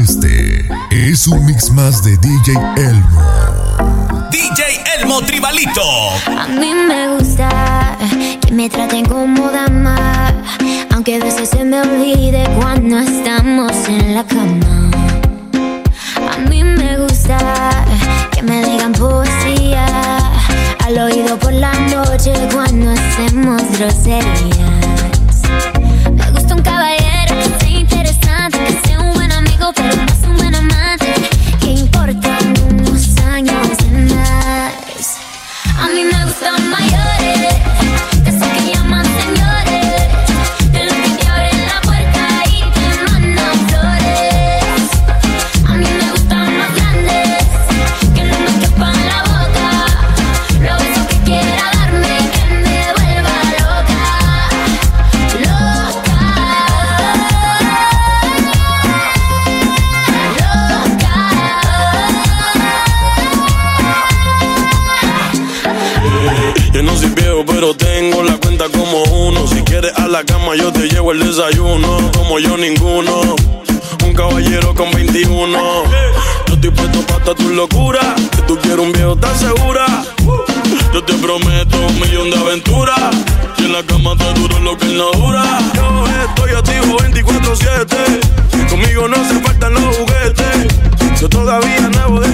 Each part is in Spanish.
Este es un mix más de DJ Elmo. DJ Elmo Tribalito. A mí me gusta que me traten como dama, aunque a veces se me olvide cuando estamos en la cama. A mí me gusta que me digan poesía al oído por la noche cuando hacemos groserías. la cama yo te llevo el desayuno, como yo ninguno. Un caballero con 21. Yo estoy puesto para tu locura, que tú quieres un viejo tan segura. Yo te prometo un millón de aventuras. Y en la cama te duro lo que no dura. Yo estoy activo 24-7. Conmigo no se faltan los juguetes. Yo todavía nabo de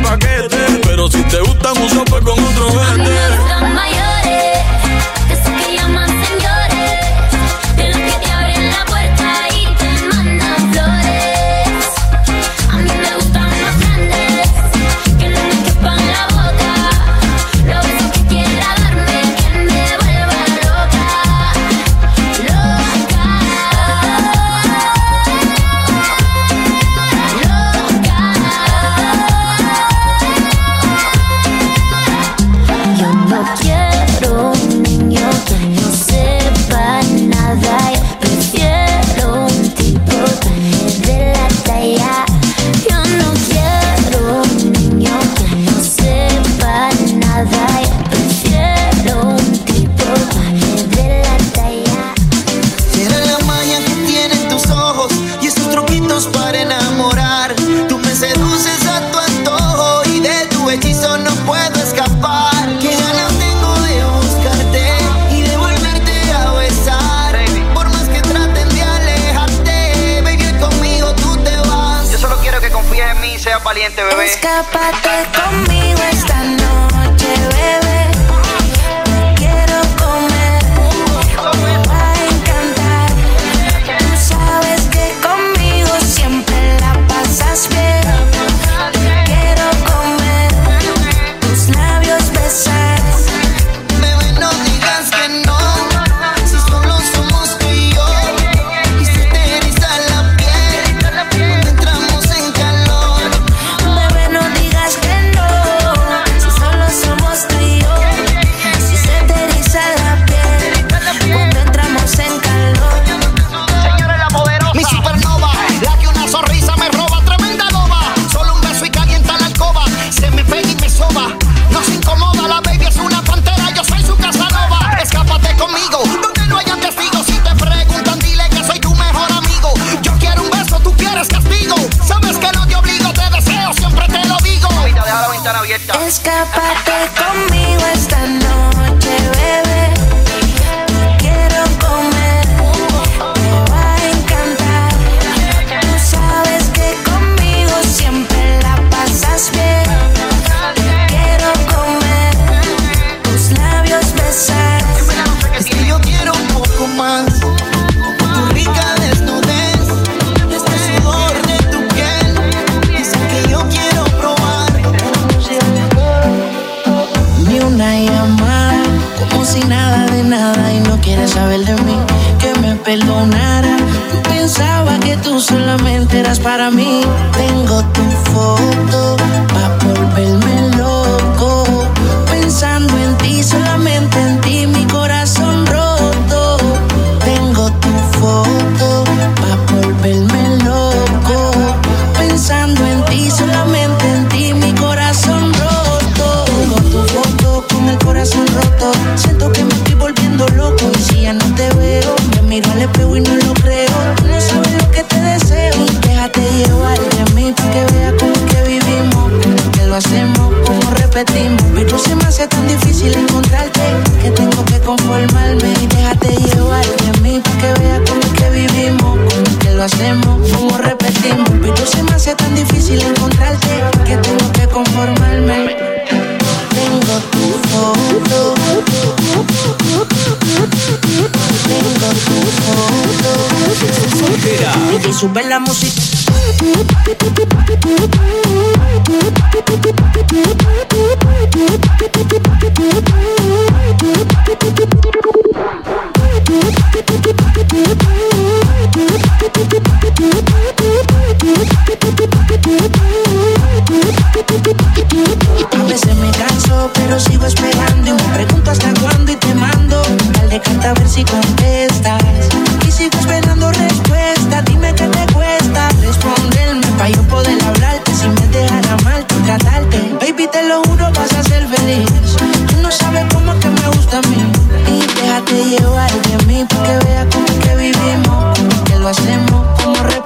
valiente, bebé. Escápate conmigo.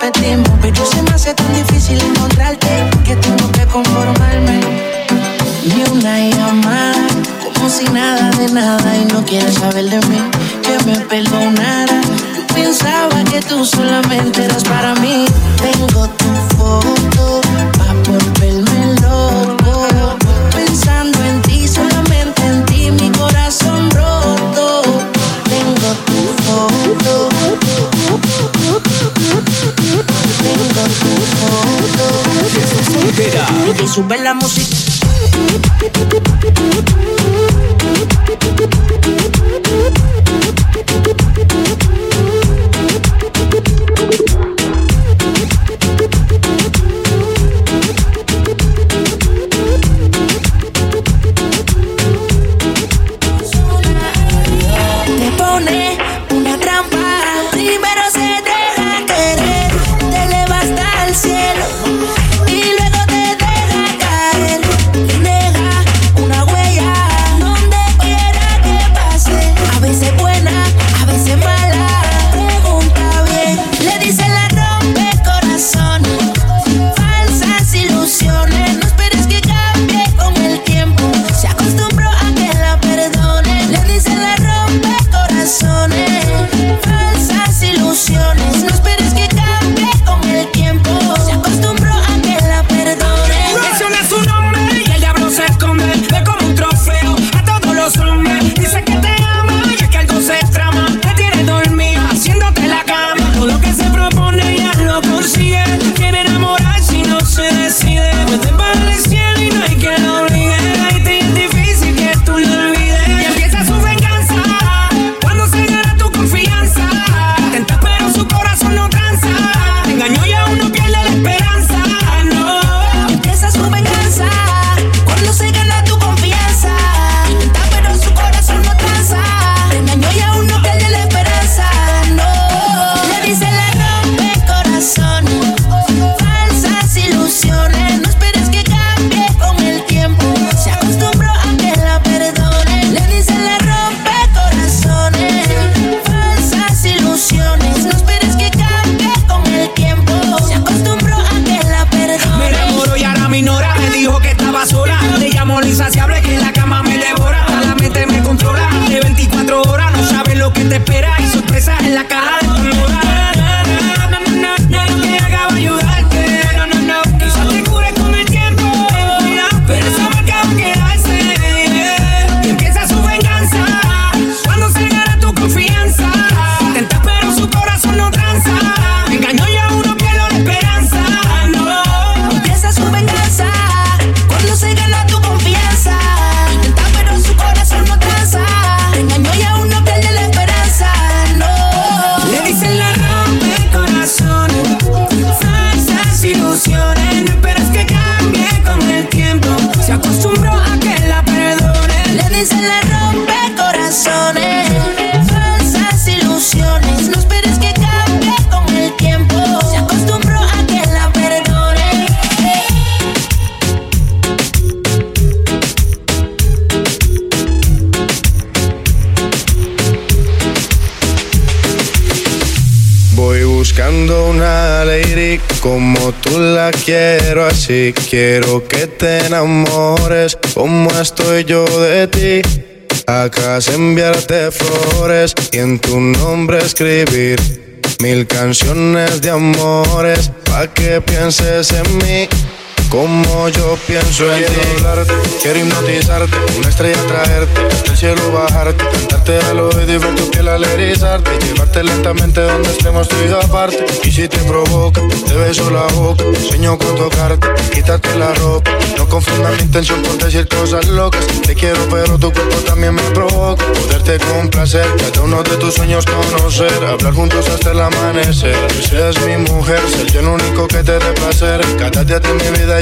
Pero se me hace tan difícil encontrarte que tengo que conformarme. Ni una llamada, como si nada de nada y no quieres saber de mí, que me perdonara. Yo pensaba que tú solamente eras para mí. Tengo tu foto Sube la música. que en la cama Buscando una lady como tú la quiero así. Quiero que te enamores como estoy yo de ti. Acá se enviarte flores y en tu nombre escribir mil canciones de amores pa' que pienses en mí. Como yo pienso en ti hablarte, quiero hipnotizarte, una estrella traerte, hasta el cielo bajarte, cantarte al oído y ver tu piel al llevarte lentamente donde estemos tú y aparte. Y si te provoca, te beso la boca, sueño con tocarte, quitarte la ropa. No confundas mi intención por decir cosas locas. Te quiero, pero tu cuerpo también me provoca. Poderte complacer, cada uno de tus sueños conocer, hablar juntos hasta el amanecer. Que seas mi mujer, ser yo el único que te dé placer. Cada día de mi vida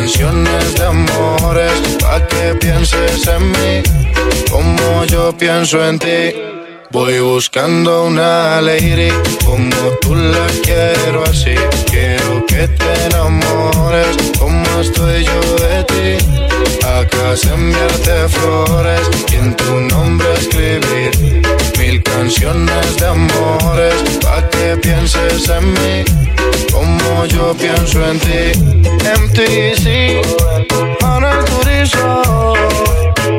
Canciones de amores pa' que pienses en mí como yo pienso en ti. Voy buscando una lady como tú la quiero así. Quiero que te enamores como estoy yo de ti. Acá se enviarte flores y en tu nombre escribir mil canciones de amores pa' que pienses en mí como yo pienso en ti. MTC, Manuel Turizo,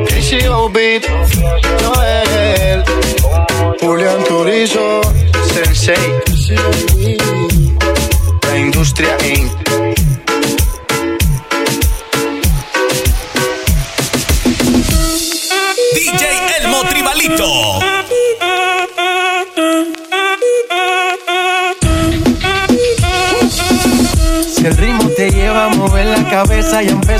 KCO Beat,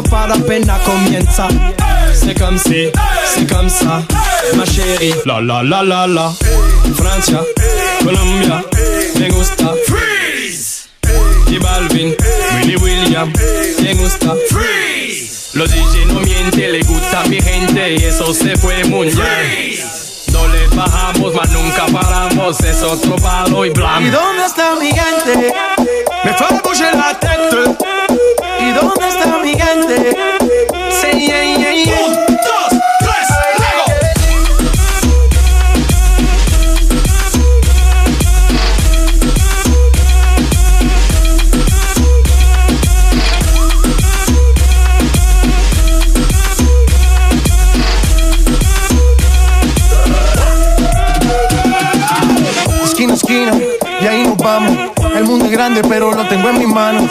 Fiesta no para apenas comienza. C'est comme si, c'est comme ça, ma chérie. La la la la la. Francia, Colombia, me gusta. Freeze. Y Balvin, Willy William, me gusta. Freeze. Los DJ no mienten, le gusta a mi gente y eso se fue mundial. No le bajamos, mas nunca paramos, es otro palo y blanco. ¿Y dónde está mi gente? Me fue a la tête. ¿Y dónde está mi gente? Say yeah, yeah, yeah. Un, dos, tres, luego. Esquina, esquina, y ahí nos vamos. El mundo es grande, pero lo tengo en mis manos.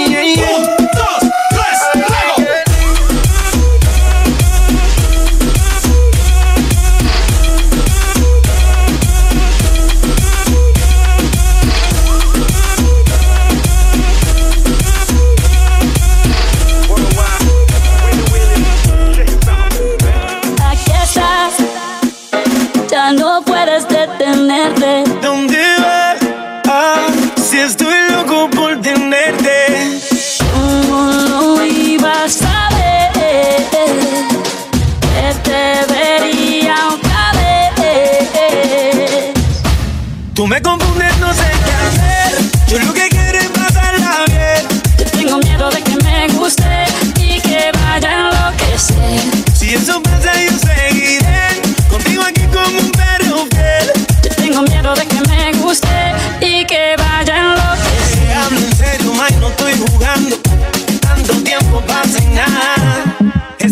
yeah, yeah, yeah. Un, dos, ya no puedes detenerte.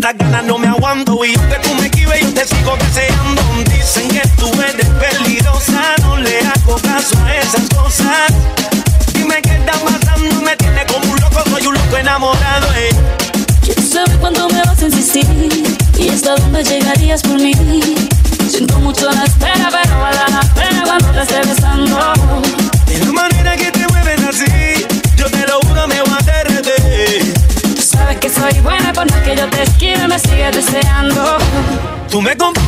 Estas ganas no me aguanto y aunque tú me esquives, yo te sigo deseando. Dicen que tú eres peligrosa, no le hago caso a esas cosas. Dime qué está pasando, me tiene como un loco, soy un loco enamorado. Eh. Quiero saber cuándo me vas a insistir y hasta dónde llegarías por mí. Siento mucho la espera, pero vale la esquive, me